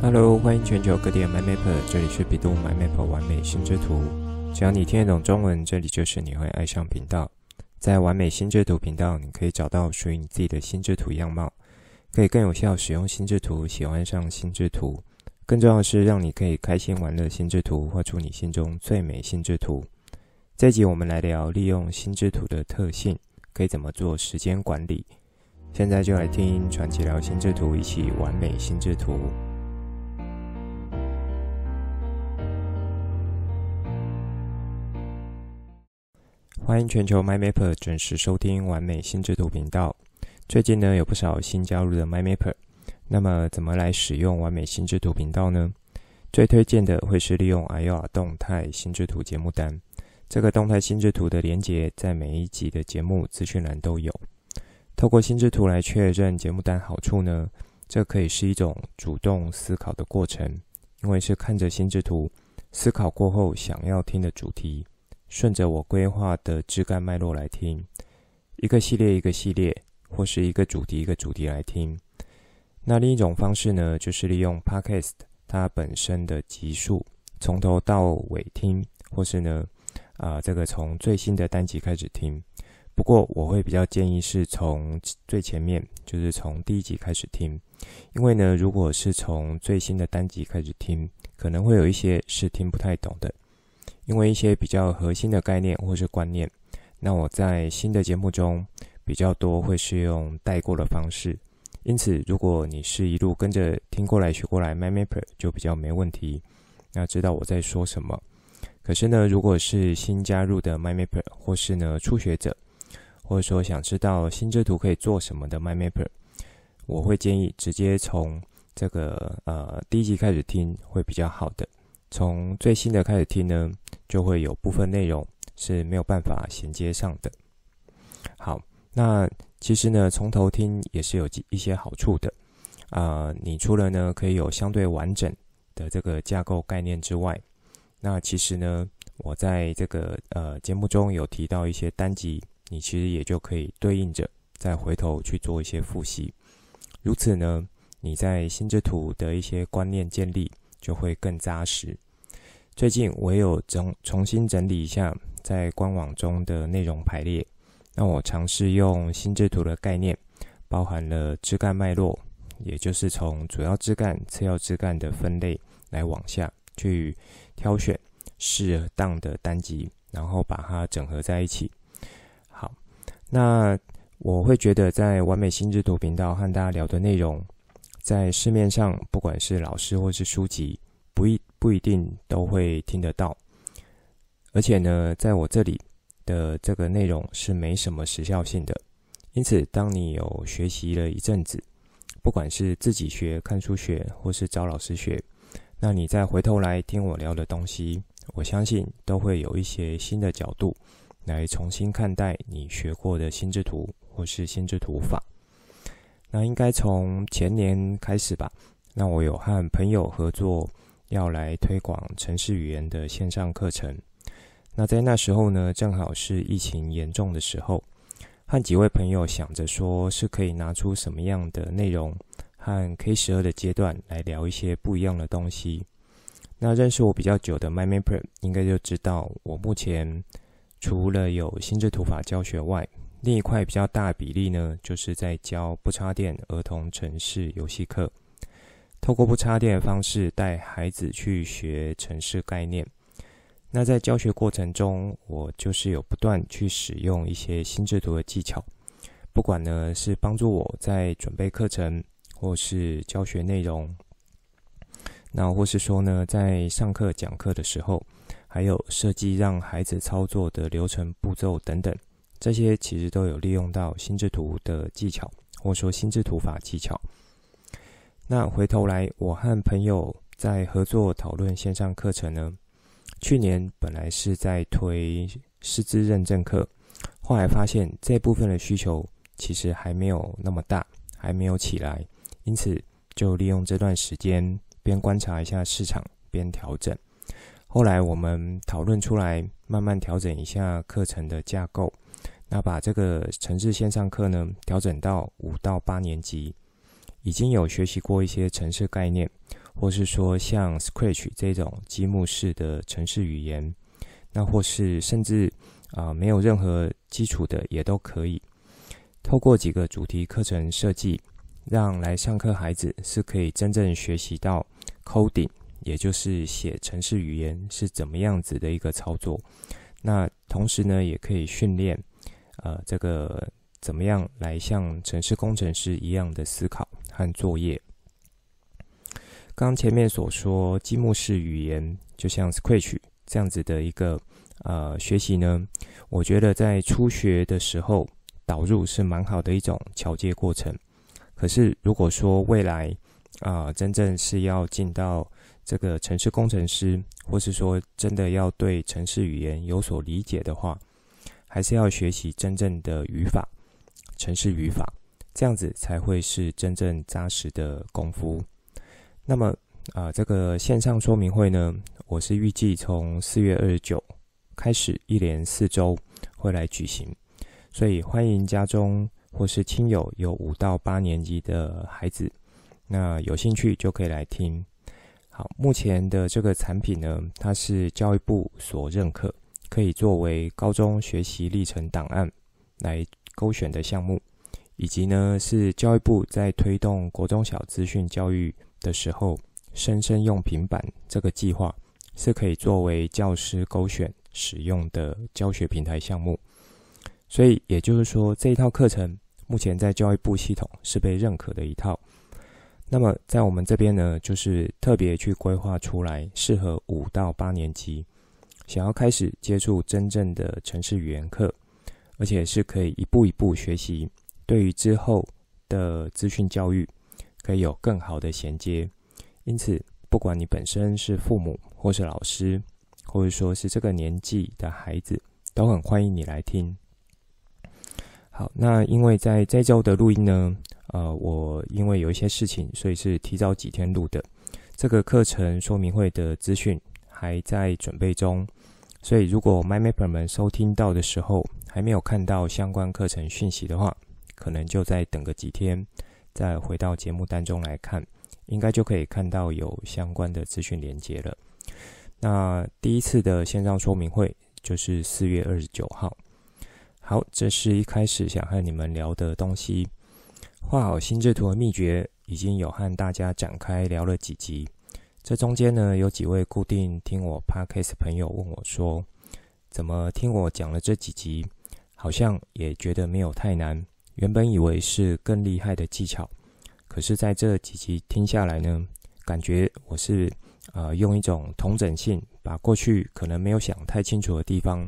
Hello，欢迎全球各地的 MyMapper，这里是比度 MyMapper 完美心智图。只要你听得懂中文，这里就是你会爱上频道。在完美心智图频道，你可以找到属于你自己的心智图样貌，可以更有效使用心智图，喜欢上心智图。更重要的是，让你可以开心玩乐心智图，画出你心中最美心智图。这集我们来聊利用心智图的特性，可以怎么做时间管理。现在就来听传奇聊心智图，一起完美心智图。欢迎全球 MyMapper 准时收听完美心智图频道。最近呢，有不少新加入的 MyMapper，那么怎么来使用完美心智图频道呢？最推荐的会是利用 Aura 动态心智图节目单。这个动态心智图的连结在每一集的节目资讯栏都有。透过心智图来确认节目单好处呢，这可以是一种主动思考的过程，因为是看着心智图思考过后想要听的主题。顺着我规划的枝干脉络来听，一个系列一个系列，或是一个主题一个主题来听。那另一种方式呢，就是利用 Podcast 它本身的集数，从头到尾听，或是呢，啊、这个从最新的单集开始听。不过我会比较建议是从最前面，就是从第一集开始听，因为呢，如果是从最新的单集开始听，可能会有一些是听不太懂的。因为一些比较核心的概念或是观念，那我在新的节目中比较多会是用带过的方式。因此，如果你是一路跟着听过来学过来，MyMapper 就比较没问题，那知道我在说什么。可是呢，如果是新加入的 MyMapper，或是呢初学者，或者说想知道心智图可以做什么的 MyMapper，我会建议直接从这个呃第一集开始听会比较好的。从最新的开始听呢，就会有部分内容是没有办法衔接上的。好，那其实呢，从头听也是有一些好处的。啊、呃，你除了呢可以有相对完整的这个架构概念之外，那其实呢，我在这个呃节目中有提到一些单集，你其实也就可以对应着再回头去做一些复习。如此呢，你在心智图的一些观念建立。就会更扎实。最近我有整重新整理一下在官网中的内容排列，那我尝试用心智图的概念，包含了枝干脉络，也就是从主要枝干、次要枝干的分类来往下去挑选适当的单集，然后把它整合在一起。好，那我会觉得在完美心智图频道和大家聊的内容。在市面上，不管是老师或是书籍，不一不一定都会听得到。而且呢，在我这里的这个内容是没什么时效性的。因此，当你有学习了一阵子，不管是自己学、看书学，或是找老师学，那你再回头来听我聊的东西，我相信都会有一些新的角度来重新看待你学过的心智图或是心智图法。那应该从前年开始吧。那我有和朋友合作，要来推广城市语言的线上课程。那在那时候呢，正好是疫情严重的时候，和几位朋友想着说是可以拿出什么样的内容，和 K 十二的阶段来聊一些不一样的东西。那认识我比较久的 MyMapper 应该就知道，我目前除了有心智图法教学外，另一块比较大比例呢，就是在教不插电儿童城市游戏课，透过不插电的方式带孩子去学城市概念。那在教学过程中，我就是有不断去使用一些心智图的技巧，不管呢是帮助我在准备课程，或是教学内容，那或是说呢在上课讲课的时候，还有设计让孩子操作的流程步骤等等。这些其实都有利用到心智图的技巧，或者说心智图法技巧。那回头来，我和朋友在合作讨论线上课程呢。去年本来是在推师资认证课，后来发现这部分的需求其实还没有那么大，还没有起来，因此就利用这段时间边观察一下市场边调整。后来我们讨论出来，慢慢调整一下课程的架构。那把这个城市线上课呢，调整到五到八年级，已经有学习过一些城市概念，或是说像 Scratch 这种积木式的城市语言，那或是甚至啊、没有任何基础的也都可以。透过几个主题课程设计，让来上课孩子是可以真正学习到 coding，也就是写程式语言是怎么样子的一个操作。那同时呢，也可以训练呃这个怎么样来像程式工程师一样的思考和作业。刚前面所说，积木式语言就像 Scratch 这样子的一个呃学习呢，我觉得在初学的时候导入是蛮好的一种桥接过程。可是如果说未来啊、真正是要进到这个城市工程师，或是说真的要对城市语言有所理解的话，还是要学习真正的语法，城市语法，这样子才会是真正扎实的功夫。那么啊、这个线上说明会呢，我是预计从四月二十九开始，一连四周会来举行，所以欢迎家中或是亲友有五到八年级的孩子，那有兴趣就可以来听。好，目前的这个产品呢，它是教育部所认可，可以作为高中学习历程档案来勾选的项目，以及呢是教育部在推动国中小资讯教育。的时候，生生用平板这个计划是可以作为教师勾选使用的教学平台项目，所以也就是说，这一套课程目前在教育部系统是被认可的一套。那么在我们这边呢，就是特别去规划出来，适合五到八年级想要开始接触真正的城市语言课，而且是可以一步一步学习，对于之后的资讯教育。可以有更好的衔接，因此，不管你本身是父母，或是老师，或者说是这个年纪的孩子，都很欢迎你来听。好，那因为在这周的录音呢，呃，我因为有一些事情，所以是提早几天录的。这个课程说明会的资讯还在准备中，所以如果 MyMapper 们收听到的时候还没有看到相关课程讯息的话，可能就再等个几天。再回到节目当中来看，应该就可以看到有相关的资讯连接了。那第一次的线上说明会就是四月二十九号。好，这是一开始想和你们聊的东西。画好心智图的秘诀已经有和大家展开聊了几集。这中间呢，有几位固定听我 Podcast 朋友问我说：“怎么听我讲了这几集，好像也觉得没有太难。”原本以为是更厉害的技巧，可是在这几集听下来呢，感觉我是呃用一种同整性，把过去可能没有想太清楚的地方，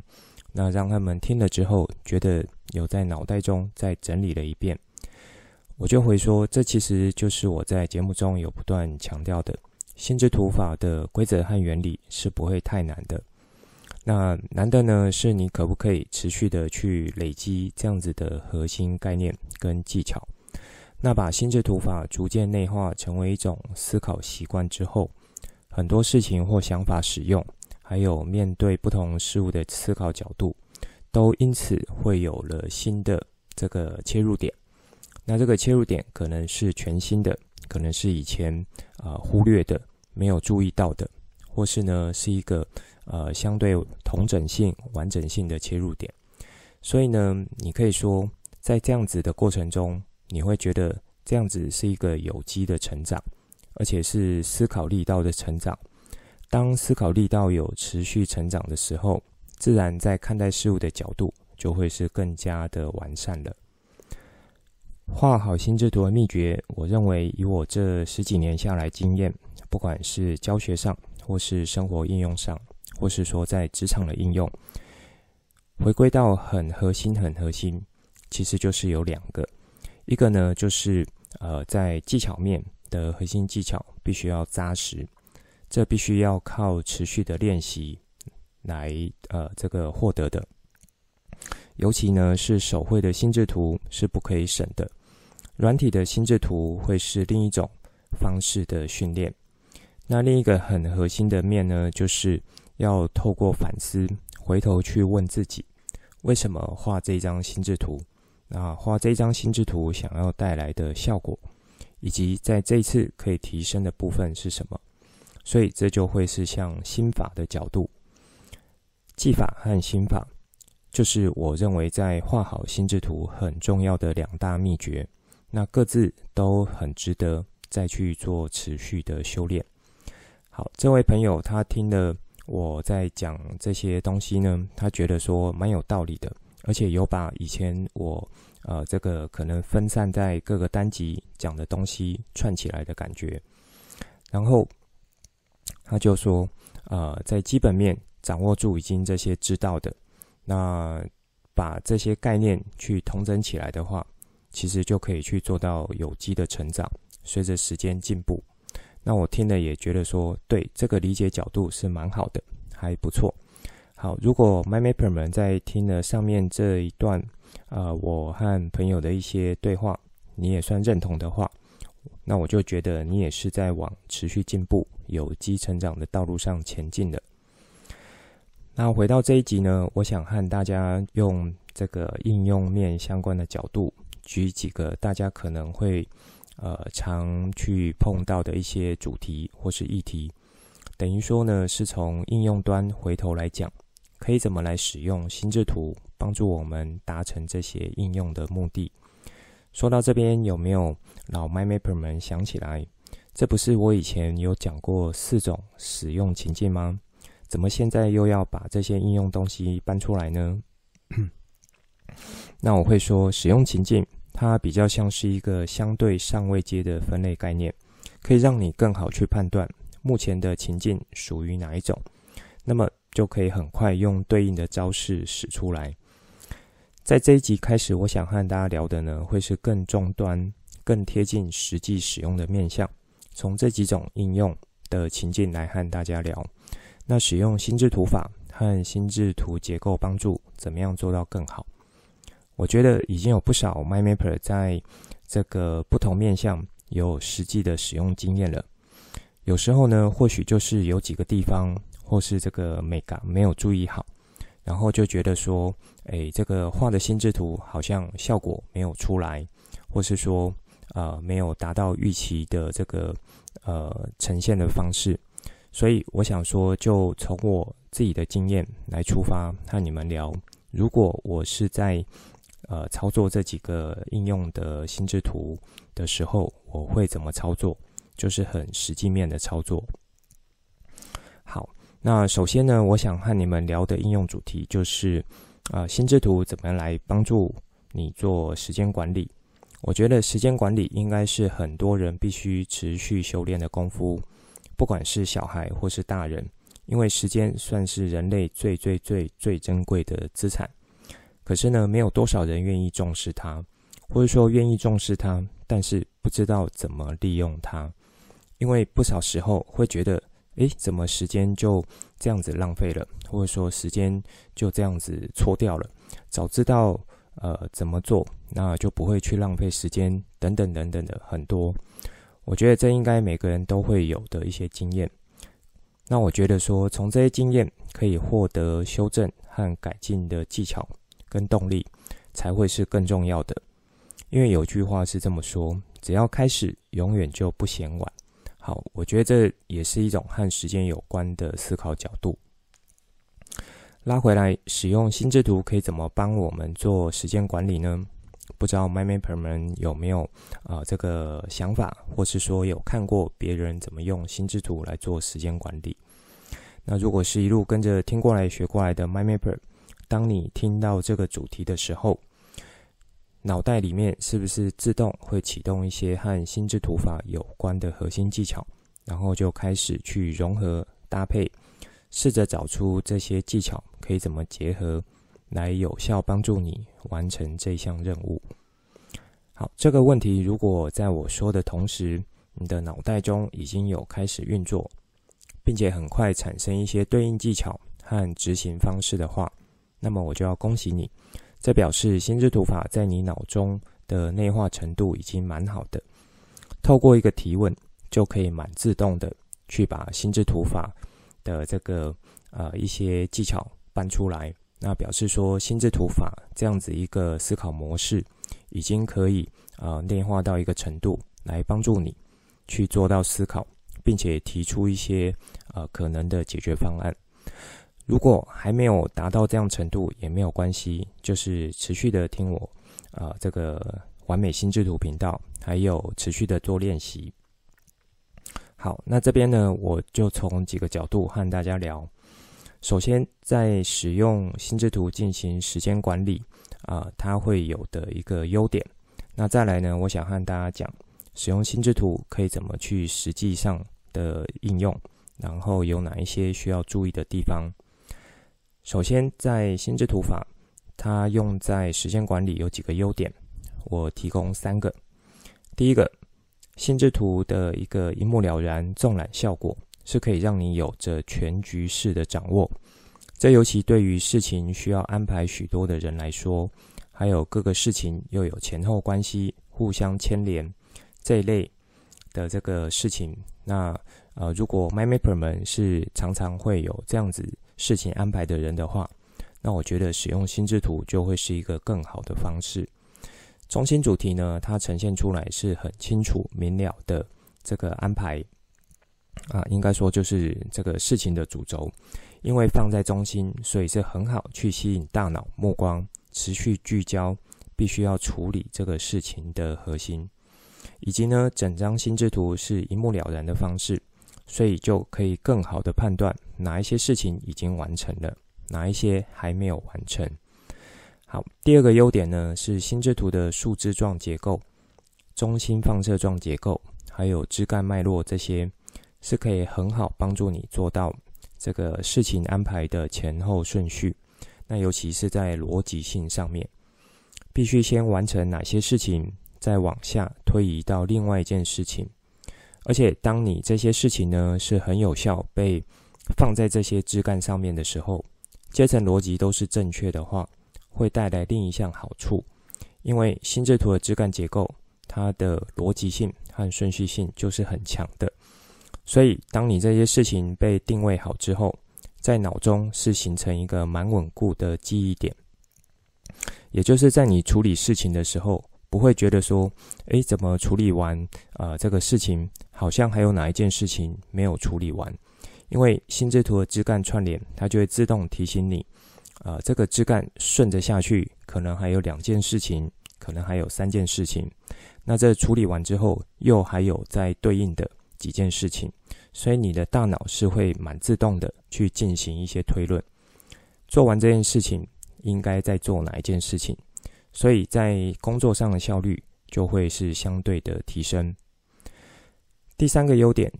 那让他们听了之后，觉得有在脑袋中再整理了一遍。我就会说，这其实就是我在节目中有不断强调的，心智图法的规则和原理是不会太难的。那难的呢，是你可不可以持续的去累积这样子的核心概念跟技巧？那把心智图法逐渐内化成为一种思考习惯之后，很多事情或想法使用，还有面对不同事物的思考角度，都因此会有了新的这个切入点。那这个切入点可能是全新的，可能是以前啊、忽略的、没有注意到的，或是呢是一个。呃，相对同整性、完整性的切入点，所以呢，你可以说，在这样子的过程中，你会觉得这样子是一个有机的成长，而且是思考力道的成长。当思考力道有持续成长的时候，自然在看待事物的角度就会是更加的完善了。画好心智图的秘诀，我认为以我这十几年下来经验，不管是教学上或是生活应用上。或是说在职场的应用，回归到很核心、很核心，其实就是有两个，一个呢就是呃在技巧面的核心技巧必须要扎实，这必须要靠持续的练习来呃这个获得的，尤其呢是手绘的心智图是不可以省的，软体的心智图会是另一种方式的训练。那另一个很核心的面呢，就是。要透过反思，回头去问自己，为什么画这张心智图？那画这张心智图想要带来的效果，以及在这次可以提升的部分是什么。所以这就会是像心法的角度，技法和心法，就是我认为在画好心智图很重要的两大秘诀。那各自都很值得再去做持续的修炼。好，这位朋友他听了我在讲这些东西呢，他觉得说蛮有道理的，而且有把以前我呃这个可能分散在各个单集讲的东西串起来的感觉。然后他就说，呃，在基本面掌握住已经这些知道的，那把这些概念去统整起来的话。其实就可以去做到有机的成长，随着时间进步。那我听了也觉得说，对这个理解角度是蛮好的，还不错。好，如果 MyMapper 们在听了上面这一段，呃，我和朋友的一些对话，你也算认同的话，那我就觉得你也是在往持续进步、有机成长的道路上前进的。那回到这一集呢，我想和大家用这个应用面相关的角度。举几个大家可能会呃常去碰到的一些主题或是议题，等于说呢，是从应用端回头来讲，可以怎么来使用心智图帮助我们达成这些应用的目的。说到这边，有没有老 MyMapper 们想起来？这不是我以前有讲过四种使用情境吗？怎么现在又要把这些应用东西搬出来呢？那我会说，使用情境。它比较像是一个相对上位阶的分类概念，可以让你更好去判断目前的情境属于哪一种，那么就可以很快用对应的招式使出来。在这一集开始，我想和大家聊的呢，会是更终端、更贴近实际使用的面向，从这几种应用的情境来和大家聊。那使用心智图法和心智图结构帮助，怎么样做到更好？我觉得已经有不少 MyMapper 在这个不同面向有实际的使用经验了。有时候呢，或许就是有几个地方或是这个美感没有注意好，然后就觉得说，哎，这个画的心智图好像效果没有出来，或是说，呃，没有达到预期的这个呃呈现的方式。所以我想说，就从我自己的经验来出发，和你们聊。如果我是在呃，操作这几个应用的心智图的时候，我会怎么操作？就是很实际面的操作。好，那首先呢，我想和你们聊的应用主题就是，呃，心智图怎么来帮助你做时间管理？我觉得时间管理应该是很多人必须持续修炼的功夫，不管是小孩或是大人，因为时间算是人类最最最最珍贵的资产。可是呢，没有多少人愿意重视它，或者说愿意重视它，但是不知道怎么利用它。因为不少时候会觉得，诶，怎么时间就这样子浪费了，或者说时间就这样子错掉了。早知道呃怎么做，那就不会去浪费时间，等等等等的很多。我觉得这应该每个人都会有的一些经验。那我觉得说，从这些经验可以获得修正和改进的技巧。跟动力才会是更重要的，因为有句话是这么说：只要开始，永远就不嫌晚。好，我觉得这也是一种和时间有关的思考角度。拉回来，使用心智图可以怎么帮我们做时间管理呢？不知道 MyMapper 们有没有啊、这个想法，或是说有看过别人怎么用心智图来做时间管理？那如果是一路跟着听过来学过来的 MyMapper。当你听到这个主题的时候，脑袋里面是不是自动会启动一些和心智图法有关的核心技巧，然后就开始去融合搭配，试着找出这些技巧可以怎么结合，来有效帮助你完成这项任务？好，这个问题如果在我说的同时，你的脑袋中已经有开始运作，并且很快产生一些对应技巧和执行方式的话，那么我就要恭喜你，这表示心智图法在你脑中的内化程度已经蛮好的。透过一个提问，就可以蛮自动的去把心智图法的这个呃一些技巧搬出来。那表示说，心智图法这样子一个思考模式，已经可以呃内化到一个程度，来帮助你去做到思考，并且提出一些呃可能的解决方案。如果还没有达到这样程度也没有关系，就是持续的听我啊、呃、这个完美心智图频道，还有持续的做练习。好，那这边呢，我就从几个角度和大家聊。首先，在使用心智图进行时间管理啊、它会有的一个优点。那再来呢，我想和大家讲，使用心智图可以怎么去实际上的应用，然后有哪一些需要注意的地方。首先，在心智图法，它用在时间管理有几个优点，我提供三个。第一个，心智图的一个一目了然纵览效果。是可以让你有着全局式的掌握，这尤其对于事情需要安排许多的人来说，还有各个事情又有前后关系、互相牵连这一类的这个事情，那呃，如果 MyMapper 们是常常会有这样子事情安排的人的话，那我觉得使用心智图就会是一个更好的方式。中心主题呢，它呈现出来是很清楚明了的这个安排。啊，应该说就是这个事情的主轴，因为放在中心，所以是很好去吸引大脑目光，持续聚焦，必须要处理这个事情的核心，以及呢，整张心智图是一目了然的方式，所以就可以更好的判断哪一些事情已经完成了，哪一些还没有完成。好，第二个优点呢是心智图的树枝状结构、中心放射状结构，还有枝干脉络这些。是可以很好帮助你做到这个事情安排的前后顺序。那尤其是在逻辑性上面，必须先完成哪些事情，再往下推移到另外一件事情。而且，当你这些事情呢是很有效被放在这些枝干上面的时候，阶层逻辑都是正确的话，会带来另一项好处。因为心智图的枝干结构，它的逻辑性和顺序性就是很强的。所以，当你这些事情被定位好之后，在脑中是形成一个蛮稳固的记忆点，也就是在你处理事情的时候，不会觉得说，诶，怎么处理完啊、呃？这个事情好像还有哪一件事情没有处理完？因为心智图的枝干串联，它就会自动提醒你，呃，这个枝干顺着下去，可能还有两件事情，可能还有三件事情。那这处理完之后，又还有在对应的。几件事情，所以你的大脑是会蛮自动的去进行一些推论。做完这件事情，应该再做哪一件事情？所以在工作上的效率就会是相对的提升。第三个优点，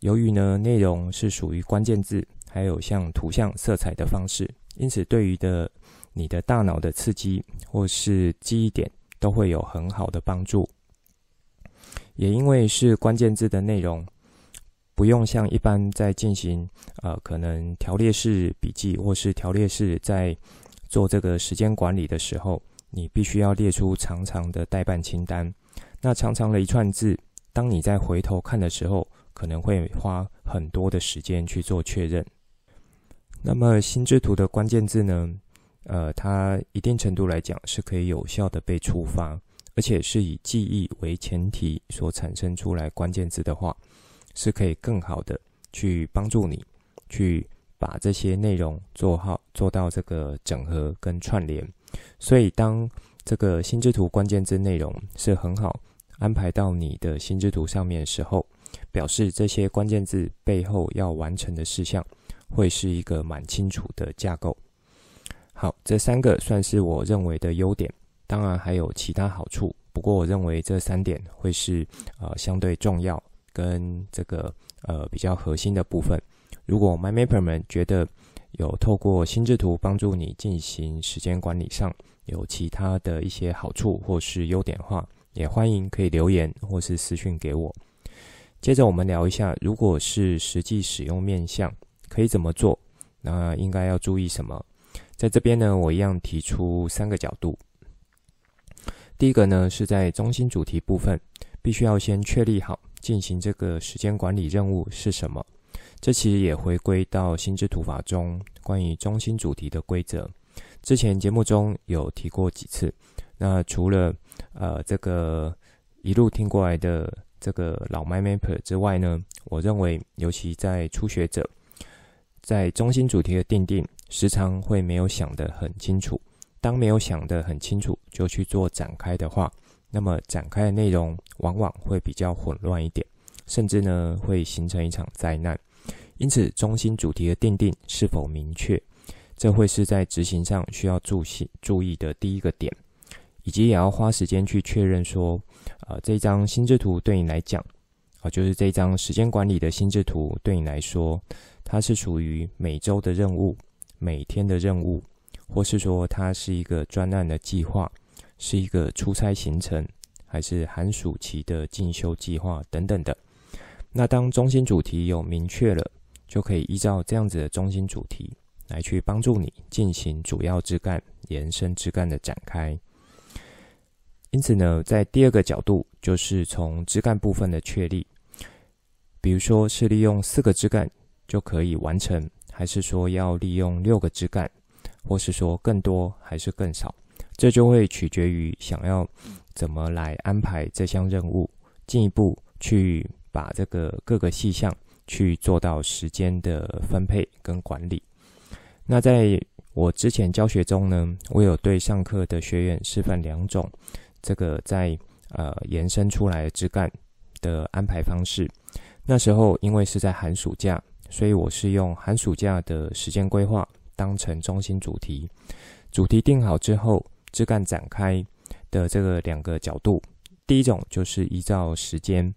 由于呢内容是属于关键字，还有像图像、色彩的方式，因此对于的你的大脑的刺激或是记忆点都会有很好的帮助。也因为是关键字的内容，不用像一般在进行呃可能条列式笔记或是条列式在做这个时间管理的时候，你必须要列出长长的待办清单。那长长的一串字，当你再回头看的时候，可能会花很多的时间去做确认。那么心智图的关键字呢？呃，它一定程度来讲是可以有效的被触发。而且是以记忆为前提所产生出来关键字的话，是可以更好的去帮助你去把这些内容做好，做到这个整合跟串联。所以，当这个心智图关键字内容是很好安排到你的心智图上面的时候，表示这些关键字背后要完成的事项会是一个蛮清楚的架构。好，这三个算是我认为的优点。当然还有其他好处，不过我认为这三点会是呃相对重要跟这个呃比较核心的部分。如果 MyMapper 们觉得有透过心智图帮助你进行时间管理上有其他的一些好处或是优点的话，也欢迎可以留言或是私讯给我。接着我们聊一下，如果是实际使用面向，可以怎么做？那应该要注意什么？在这边呢，我一样提出三个角度。第一个呢，是在中心主题部分，必须要先确立好进行这个时间管理任务是什么。这其实也回归到心智图法中关于中心主题的规则。之前节目中有提过几次。那除了呃这个一路听过来的这个老 m y Map 之外呢，我认为尤其在初学者，在中心主题的定定，时常会没有想得很清楚。当没有想得很清楚就去做展开的话，那么展开的内容往往会比较混乱一点，甚至呢会形成一场灾难。因此，中心主题的定定是否明确，这会是在执行上需要注意注意的第一个点，以及也要花时间去确认说，呃，这张心智图对你来讲，啊、就是这张时间管理的心智图对你来说，它是属于每周的任务、每天的任务。或是说它是一个专案的计划，是一个出差行程，还是寒暑期的进修计划等等的。那当中心主题有明确了，就可以依照这样子的中心主题来去帮助你进行主要枝干、延伸枝干的展开。因此呢，在第二个角度就是从枝干部分的确立，比如说是利用四个枝干就可以完成，还是说要利用六个枝干？或是说更多还是更少，这就会取决于想要怎么来安排这项任务，进一步去把这个各个细项去做到时间的分配跟管理。那在我之前教学中呢，我有对上课的学员示范两种这个在呃延伸出来的枝干的安排方式。那时候因为是在寒暑假，所以我是用寒暑假的时间规划。当成中心主题，主题定好之后，枝干展开的这个两个角度，第一种就是依照时间，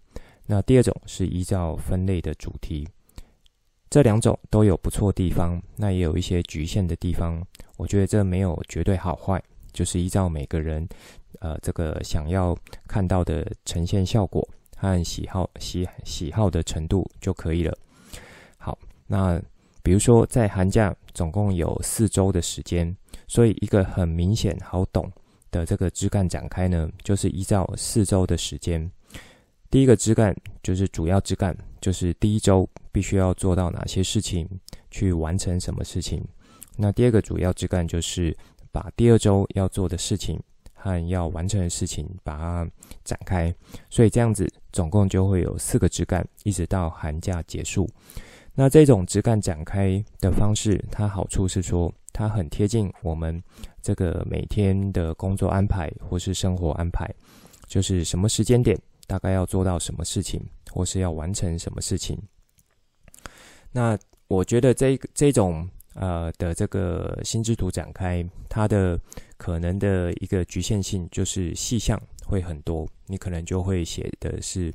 那第二种是依照分类的主题。这两种都有不错地方，那也有一些局限的地方。我觉得这没有绝对好坏，就是依照每个人呃这个想要看到的呈现效果和喜好喜喜好的程度就可以了。好，那。比如说，在寒假总共有四周的时间，所以一个很明显好懂的这个枝干展开呢，就是依照四周的时间。第一个枝干就是主要枝干，就是第一周必须要做到哪些事情，去完成什么事情。那第二个主要枝干就是把第二周要做的事情和要完成的事情把它展开。所以这样子总共就会有四个枝干，一直到寒假结束。那这种枝干展开的方式，它好处是说，它很贴近我们这个每天的工作安排或是生活安排，就是什么时间点大概要做到什么事情，或是要完成什么事情。那我觉得这这种呃的这个心智图展开，它的可能的一个局限性就是细项。会很多，你可能就会写的是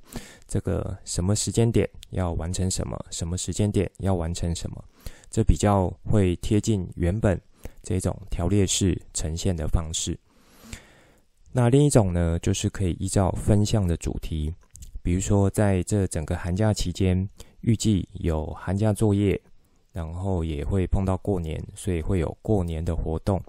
这个什么时间点要完成什么，什么时间点要完成什么，这比较会贴近原本这种条列式呈现的方式。那另一种呢，就是可以依照分项的主题，比如说在这整个寒假期间，预计有寒假作业，然后也会碰到过年，所以会有过年的活动。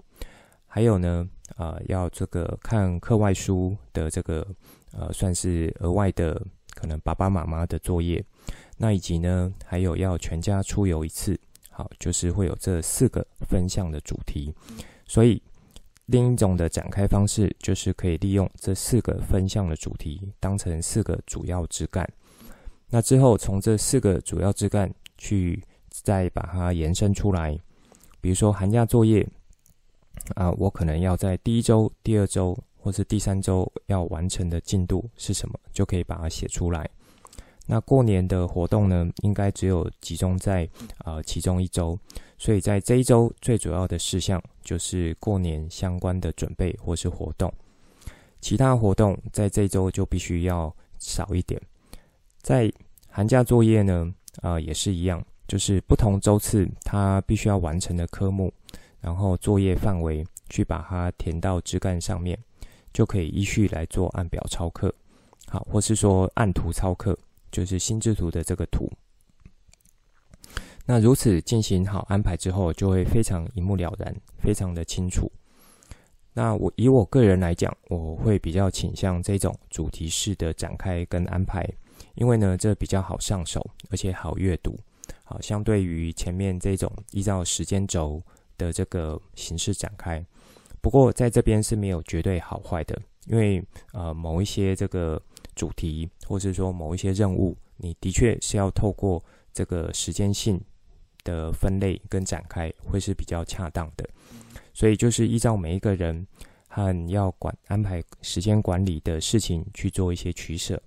还有呢，呃，要这个看课外书的这个，呃，算是额外的可能爸爸妈妈的作业。那以及呢，还有要全家出游一次，好，就是会有这四个分项的主题。所以另一种的展开方式，就是可以利用这四个分项的主题当成四个主要枝干。那之后从这四个主要枝干去再把它延伸出来，比如说寒假作业。啊，我可能要在第一周、第二周或是第三周要完成的进度是什么，就可以把它写出来。那过年的活动呢，应该只有集中在啊、其中一周，所以在这一周最主要的事项就是过年相关的准备或是活动。其他活动在这周就必须要少一点。在寒假作业呢，啊、也是一样，就是不同周次它必须要完成的科目。然后作业范围去把它填到枝干上面，就可以依序来做按表操课，好，或是说按图操课，就是心智图的这个图。那如此进行好安排之后，就会非常一目了然，非常的清楚。那我以我个人来讲，我会比较倾向这种主题式的展开跟安排，因为呢，这比较好上手，而且好阅读。好，相对于前面这种依照时间轴的这个形式展开，不过在这边是没有绝对好坏的，因为呃某一些这个主题，或是说某一些任务，你的确是要透过这个时间性的分类跟展开，会是比较恰当的。所以就是依照每一个人和要管安排时间管理的事情去做一些取舍，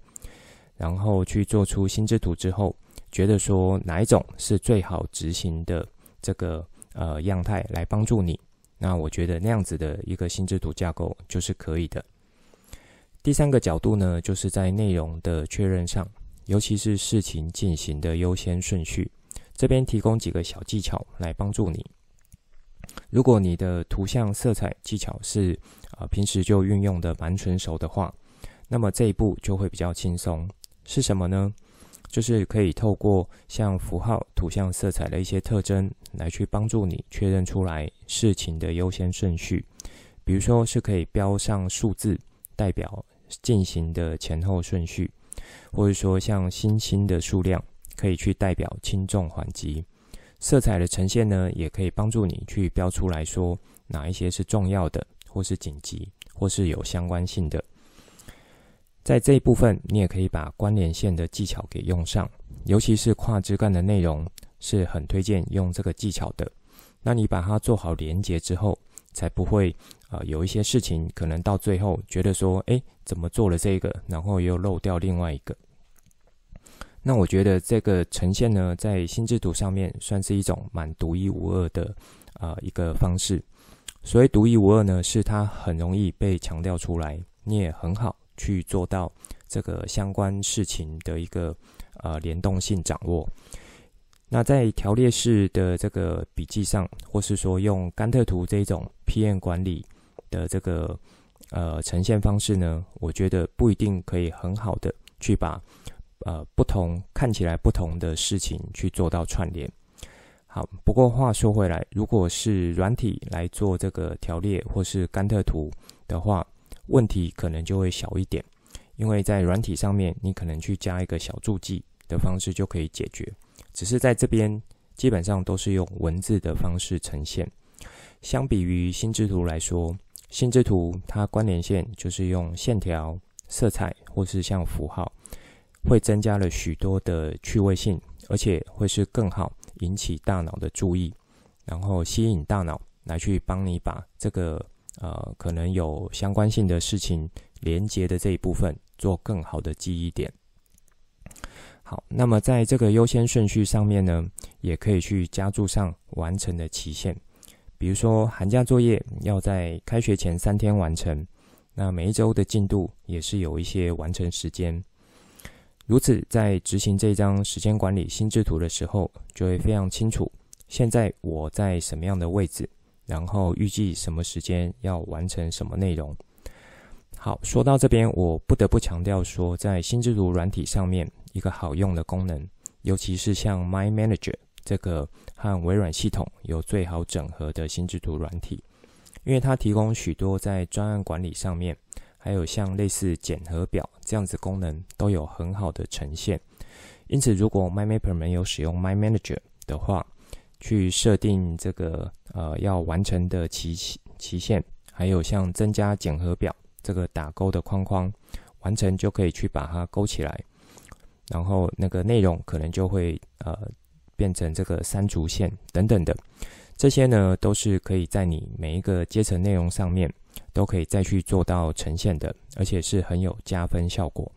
然后去做出心智图之后，觉得说哪一种是最好执行的这个呃样态来帮助你，那我觉得那样子的一个心智图架构就是可以的。第三个角度呢，就是在内容的确认上，尤其是事情进行的优先顺序，这边提供几个小技巧来帮助你。如果你的图像色彩技巧是啊、平时就运用的蛮纯熟的话，那么这一步就会比较轻松。是什么呢？就是可以透过像符号、图像、色彩的一些特征来去帮助你确认出来事情的优先顺序。比如说是可以标上数字代表进行的前后顺序，或者说像星星的数量可以去代表轻重缓急。色彩的呈现呢，也可以帮助你去标出来说哪一些是重要的，或是紧急，或是有相关性的。在这一部分，你也可以把关联线的技巧给用上，尤其是跨枝干的内容，是很推荐用这个技巧的。那你把它做好连接之后，才不会啊、有一些事情可能到最后觉得说，诶，怎么做了这个，然后又漏掉另外一个。那我觉得这个呈现呢，在心智图上面算是一种蛮独一无二的啊、一个方式。所谓独一无二呢，是它很容易被强调出来，你也很好去做到这个相关事情的一个呃联动性掌握。那在条列式的这个笔记上，或是说用甘特图这种 PM 管理的这个呃呈现方式呢，我觉得不一定可以很好的去把。呃，不同看起来不同的事情去做到串联。好，不过话说回来，如果是软体来做这个条列或是甘特图的话，问题可能就会小一点，因为在软体上面，你可能去加一个小注记的方式就可以解决。只是在这边基本上都是用文字的方式呈现。相比于心智图来说，心智图它关联线就是用线条、色彩或是像符号。会增加了许多的趣味性，而且会是更好引起大脑的注意，然后吸引大脑来去帮你把这个呃可能有相关性的事情连接的这一部分做更好的记忆点。好，那么在这个优先顺序上面呢，也可以去加注上完成的期限，比如说寒假作业要在开学前三天完成，那每一周的进度也是有一些完成时间。如此，在执行这张时间管理心智图的时候，就会非常清楚现在我在什么样的位置，然后预计什么时间要完成什么内容。好，说到这边，我不得不强调说，在心智图软体上面一个好用的功能，尤其是像 My Manager 这个和微软系统有最好整合的心智图软体，因为它提供许多在专案管理上面。还有像类似检核表这样子功能都有很好的呈现，因此如果 My Mapper 没有使用 My Manager 的话，去设定这个呃要完成的期期限，还有像增加检核表这个打勾的框框，完成就可以去把它勾起来，然后那个内容可能就会呃变成这个三轴线等等的，这些呢都是可以在你每一个阶层内容上面。都可以再去做到呈现的，而且是很有加分效果。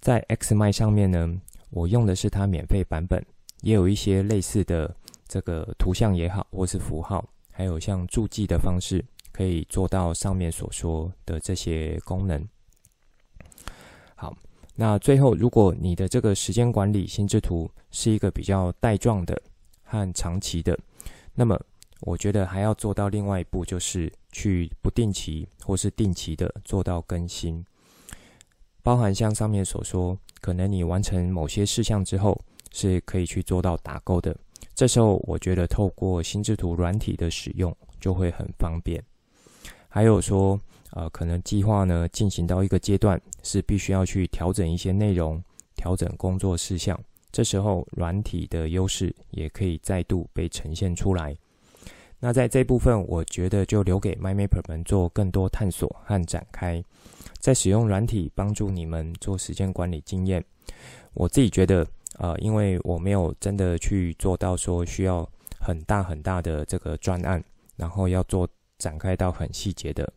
在 XMI 上面呢，我用的是它免费版本，也有一些类似的这个图像也好，或是符号，还有像注记的方式，可以做到上面所说的这些功能。好，那最后，如果你的这个时间管理心智图是一个比较带状的和长期的，那么我觉得还要做到另外一步，就是。去不定期或是定期的做到更新，包含像上面所说，可能你完成某些事项之后，是可以去做到打勾的。这时候，我觉得透过心智图软体的使用就会很方便。还有说，呃，可能计划呢进行到一个阶段，是必须要去调整一些内容，调整工作事项。这时候，软体的优势也可以再度被呈现出来。那在这部分，我觉得就留给 MyMapper 们做更多探索和展开。在使用软体帮助你们做时间管理经验。我自己觉得，呃，因为我没有真的去做到说需要很大很大的这个专案，然后要做展开到很细节的。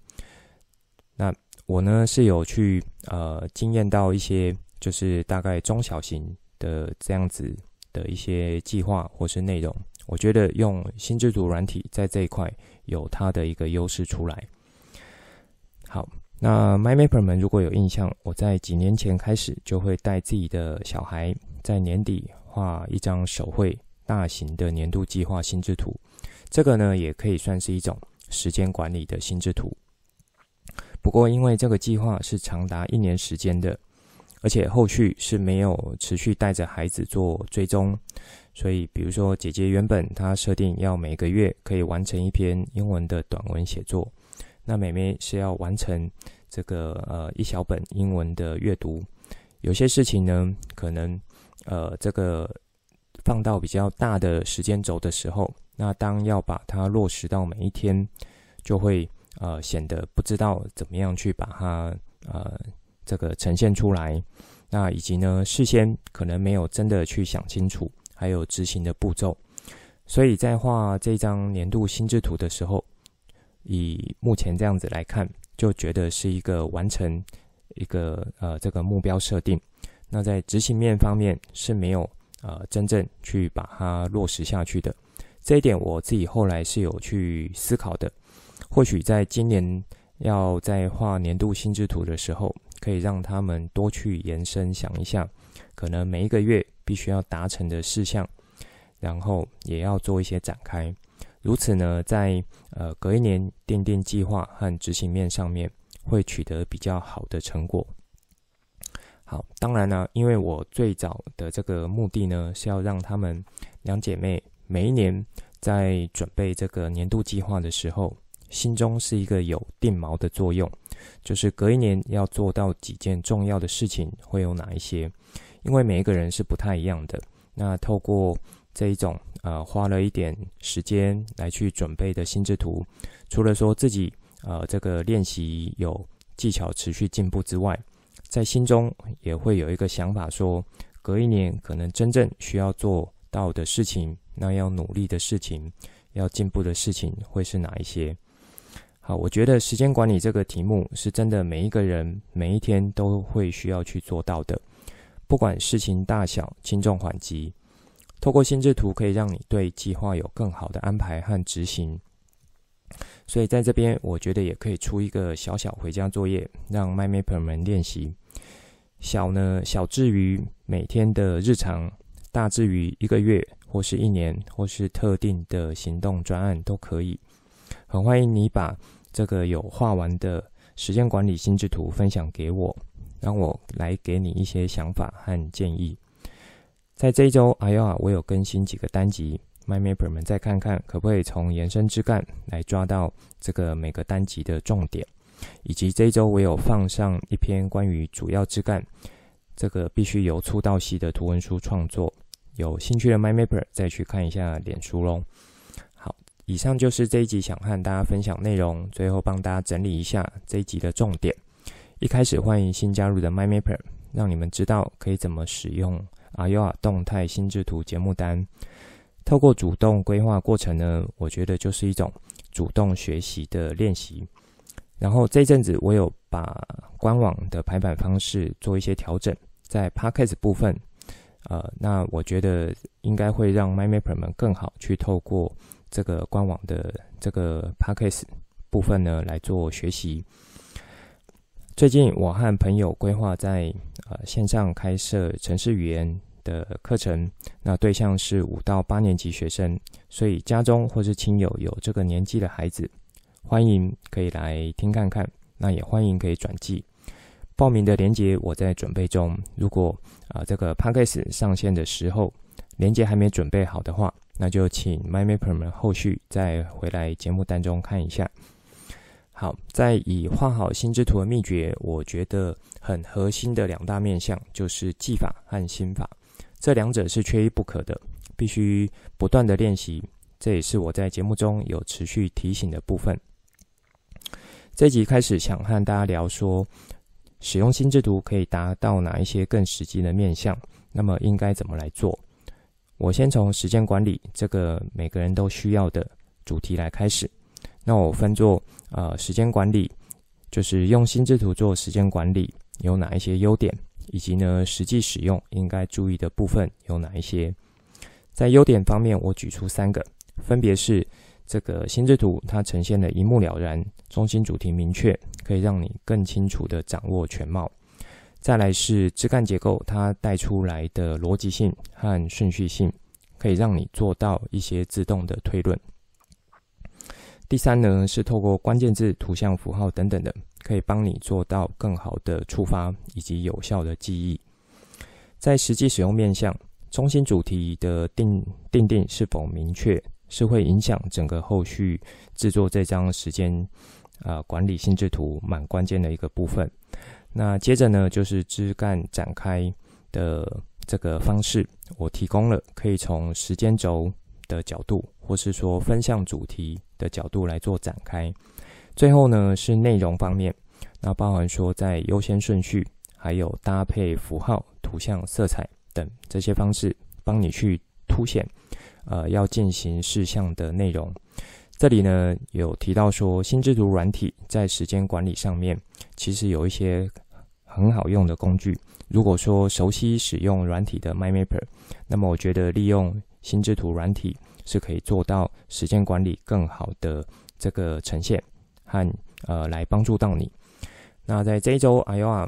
那我呢是有去呃经验到一些，就是大概中小型的这样子的一些计划或是内容。我觉得用心智图软体在这一块有它的一个优势出来。好，那 MyMapper 们如果有印象，我在几年前开始就会带自己的小孩在年底画一张手绘大型的年度计划心智图。这个呢也可以算是一种时间管理的心智图。不过因为这个计划是长达一年时间的，而且后续是没有持续带着孩子做追踪。所以，比如说，姐姐原本她设定要每个月可以完成一篇英文的短文写作，那妹妹是要完成这个呃一小本英文的阅读。有些事情呢，可能呃这个放到比较大的时间轴的时候，那当要把它落实到每一天，就会呃显得不知道怎么样去把它呃这个呈现出来。那以及呢，事先可能没有真的去想清楚。还有执行的步骤，所以在画这张年度心智图的时候，以目前这样子来看，就觉得是一个完成一个呃这个目标设定。那在执行面方面是没有呃真正去把它落实下去的。这一点我自己后来是有去思考的。或许在今年要在画年度心智图的时候，可以让他们多去延伸想一下，可能每一个月。必须要达成的事项，然后也要做一些展开。如此呢，在呃隔一年奠定计划和执行面上面，会取得比较好的成果。好，当然呢，因为我最早的这个目的呢，是要让他们两姐妹每一年在准备这个年度计划的时候，心中是一个有定锚的作用，就是隔一年要做到几件重要的事情，会有哪一些。因为每一个人是不太一样的，那透过这一种呃花了一点时间来去准备的心智图，除了说自己呃这个练习有技巧持续进步之外，在心中也会有一个想法说，隔一年可能真正需要做到的事情，那要努力的事情，要进步的事情会是哪一些？好，我觉得时间管理这个题目是真的每一个人每一天都会需要去做到的。不管事情大小、轻重缓急，透过心智图可以让你对计划有更好的安排和执行。所以在这边，我觉得也可以出一个小小回家作业，让 MyMapper 们练习。小呢，小至于每天的日常，大至于一个月或是一年，或是特定的行动专案都可以。很欢迎你把这个有画完的时间管理心智图分享给我。让我来给你一些想法和建议。在这一周，哎呀，我有更新几个单集，MyMapper 们再看看可不可以从延伸枝干来抓到这个每个单集的重点，以及这一周我有放上一篇关于主要枝干，这个必须由粗到细的图文书创作。有兴趣的 MyMapper 再去看一下脸书喽。好，以上就是这一集想和大家分享内容，最后帮大家整理一下这一集的重点。一开始欢迎新加入的 MyMapper，让你们知道可以怎么使用 AYOA 动态心智图节目单。透过主动规划过程呢，我觉得就是一种主动学习的练习。然后这阵子我有把官网的排版方式做一些调整，在 Podcast 部分，呃，那我觉得应该会让 MyMapper 们更好去透过这个官网的这个 Podcast 部分呢来做学习。最近我和朋友规划在呃线上开设城市语言的课程，那对象是五到八年级学生，所以家中或是亲友有这个年纪的孩子，欢迎可以来听看看，那也欢迎可以转寄。报名的链接我在准备中，如果啊、这个 Podcast 上线的时候链接还没准备好的话，那就请 MyMapper 们后续再回来节目当中看一下。好，在以画好心之图的秘诀，我觉得很核心的两大面向就是技法和心法，这两者是缺一不可的，必须不断的练习。这也是我在节目中有持续提醒的部分。这集开始想和大家聊说，使用心智图可以达到哪一些更实际的面向？那么应该怎么来做？我先从时间管理这个每个人都需要的主题来开始。那我分作呃时间管理，就是用心智图做时间管理有哪一些优点，以及呢实际使用应该注意的部分有哪一些？在优点方面，我举出三个，分别是这个心智图它呈现的一目了然，中心主题明确，可以让你更清楚地掌握全貌。再来是枝干结构，它带出来的逻辑性和顺序性，可以让你做到一些自动的推论。第三呢，是透过关键字、图像、符号等等的，可以帮你做到更好的触发以及有效的记忆。在实际使用面向，中心主题的定定定是否明确，是会影响整个后续制作这张时间啊、管理心智图蛮关键的一个部分。那接着呢，就是枝干展开的这个方式，我提供了可以从时间轴的角度，或是说分项主题的角度来做展开。最后呢，是内容方面，那包含说在优先顺序，还有搭配符号、图像、色彩等这些方式，帮你去凸显呃要进行事项的内容。这里呢有提到说，心智图软体在时间管理上面，其实有一些。很好用的工具。如果说熟悉使用软体的 MyMapper，那么我觉得利用心智图软体是可以做到时间管理更好的这个呈现和呃来帮助到你。那在这一周 Iowa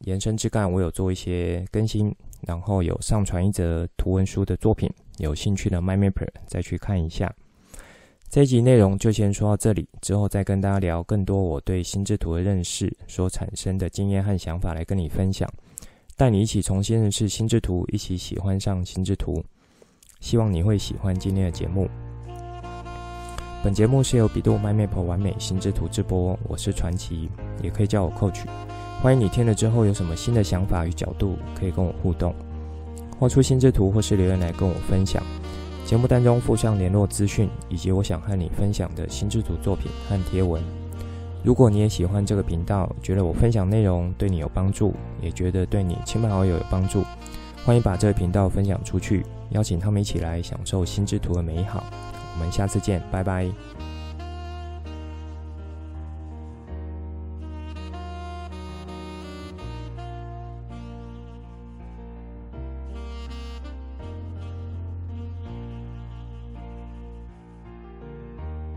延伸枝干，我有做一些更新，然后有上传一则图文书的作品，有兴趣的 My Mapper 再去看一下。这一集内容就先说到这里，之后再跟大家聊更多我对心智图的认识所产生的经验和想法来跟你分享，带你一起重新认识心智图，一起喜欢上心智图。希望你会喜欢今天的节目。本节目是由比度 MyMap 完美心智图制播，我是传奇，也可以叫我 Coach。欢迎你听了之后有什么新的想法与角度，可以跟我互动，画出心智图或是留言来跟我分享。节目当中附上联络资讯，以及我想和你分享的心智图作品和贴文。如果你也喜欢这个频道，觉得我分享内容对你有帮助，也觉得对你亲朋好友有帮助，欢迎把这个频道分享出去，邀请他们一起来享受心智图的美好。我们下次见，拜拜。